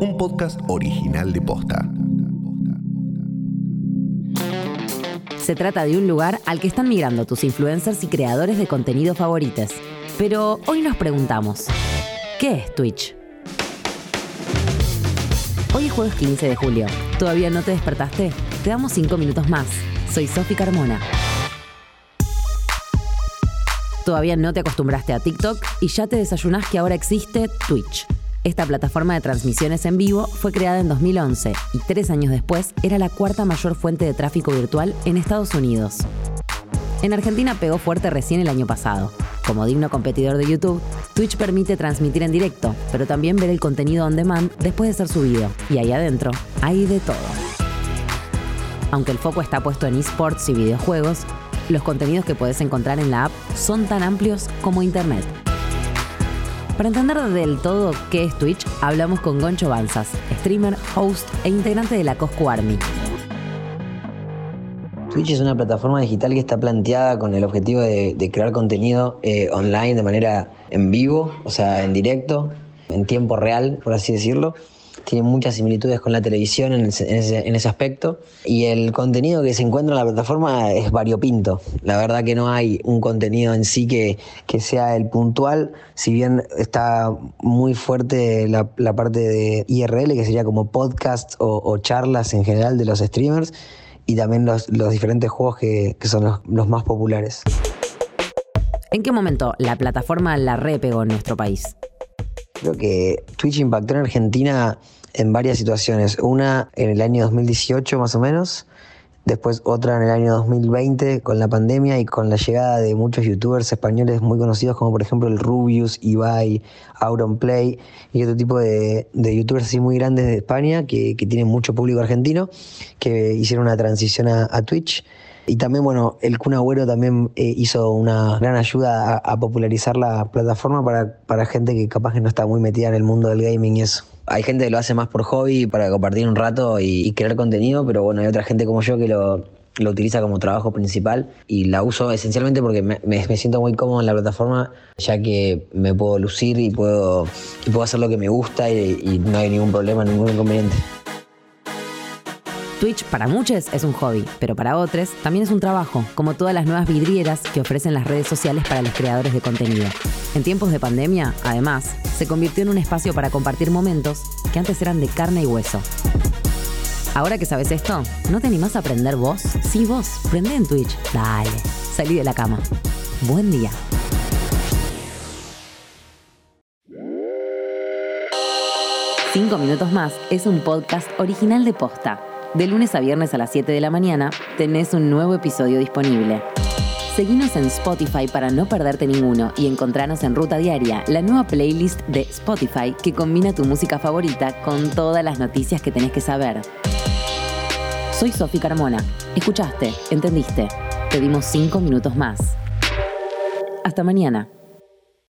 un podcast original de Posta. Se trata de un lugar al que están migrando tus influencers y creadores de contenido favoritos. Pero hoy nos preguntamos, ¿qué es Twitch? Hoy es jueves 15 de julio. ¿Todavía no te despertaste? Te damos 5 minutos más. Soy Sofi Carmona. Todavía no te acostumbraste a TikTok y ya te desayunás que ahora existe Twitch. Esta plataforma de transmisiones en vivo fue creada en 2011 y tres años después era la cuarta mayor fuente de tráfico virtual en Estados Unidos. En Argentina pegó fuerte recién el año pasado. Como digno competidor de YouTube, Twitch permite transmitir en directo, pero también ver el contenido on demand después de ser subido. Y ahí adentro hay de todo. Aunque el foco está puesto en esports y videojuegos, los contenidos que puedes encontrar en la app son tan amplios como Internet. Para entender del todo qué es Twitch, hablamos con Goncho Banzas, streamer, host e integrante de la Cosco Army. Twitch es una plataforma digital que está planteada con el objetivo de, crear contenido eh, online de manera en vivo, o sea, en directo, en tiempo real, por así decirlo tiene muchas similitudes con la televisión en ese, aspecto. Y el contenido que se encuentra en la plataforma es variopinto. La verdad que no hay un contenido en sí que, que sea el puntual, si bien está muy fuerte la, parte de IRL, que sería como podcast o, charlas en general de los streamers, y también los, diferentes juegos que, son los, los más populares. ¿En qué momento la plataforma la repegó en nuestro país? Creo que Twitch impactó en Argentina en varias situaciones. Una en el año 2018 más o menos, después otra en el año 2020 con la pandemia y con la llegada de muchos youtubers españoles muy conocidos como por ejemplo el Rubius, Ibai, Auronplay y otro tipo de, youtubers así muy grandes de España que, tienen mucho público argentino que hicieron una transición a, Twitch. Y también, bueno, el Kun Agüero también eh, hizo una gran ayuda a, popularizar la plataforma para, para gente que capaz que no está muy metida en el mundo del gaming y eso. Hay gente que lo hace más por hobby, para compartir un rato y, crear contenido, pero bueno, hay otra gente como yo que lo, utiliza como trabajo principal y la uso esencialmente porque me, siento muy cómodo en la plataforma, ya que me puedo lucir y puedo, y puedo hacer lo que me gusta y no hay ningún problema, ningún inconveniente. Twitch para muchos es un hobby, pero para otros también es un trabajo, como todas las nuevas vidrieras que ofrecen las redes sociales para los creadores de contenido. En tiempos de pandemia, además, se convirtió en un espacio para compartir momentos que antes eran de carne y hueso. Ahora que sabes esto, ¿no te animás a aprender vos? Sí, vos, prende en Twitch. Dale, salí de la cama. Buen día. Cinco minutos más es un podcast original de Posta. De lunes a viernes a las 7 de la mañana tenés un nuevo episodio disponible. Seguinos en Spotify para no perderte ninguno y encontranos en Ruta Diaria, la nueva playlist de Spotify que combina tu música favorita con todas las noticias que tenés que saber. Soy Sofi Carmona. Escuchaste, entendiste. Te dimos 5 minutos más. Hasta mañana.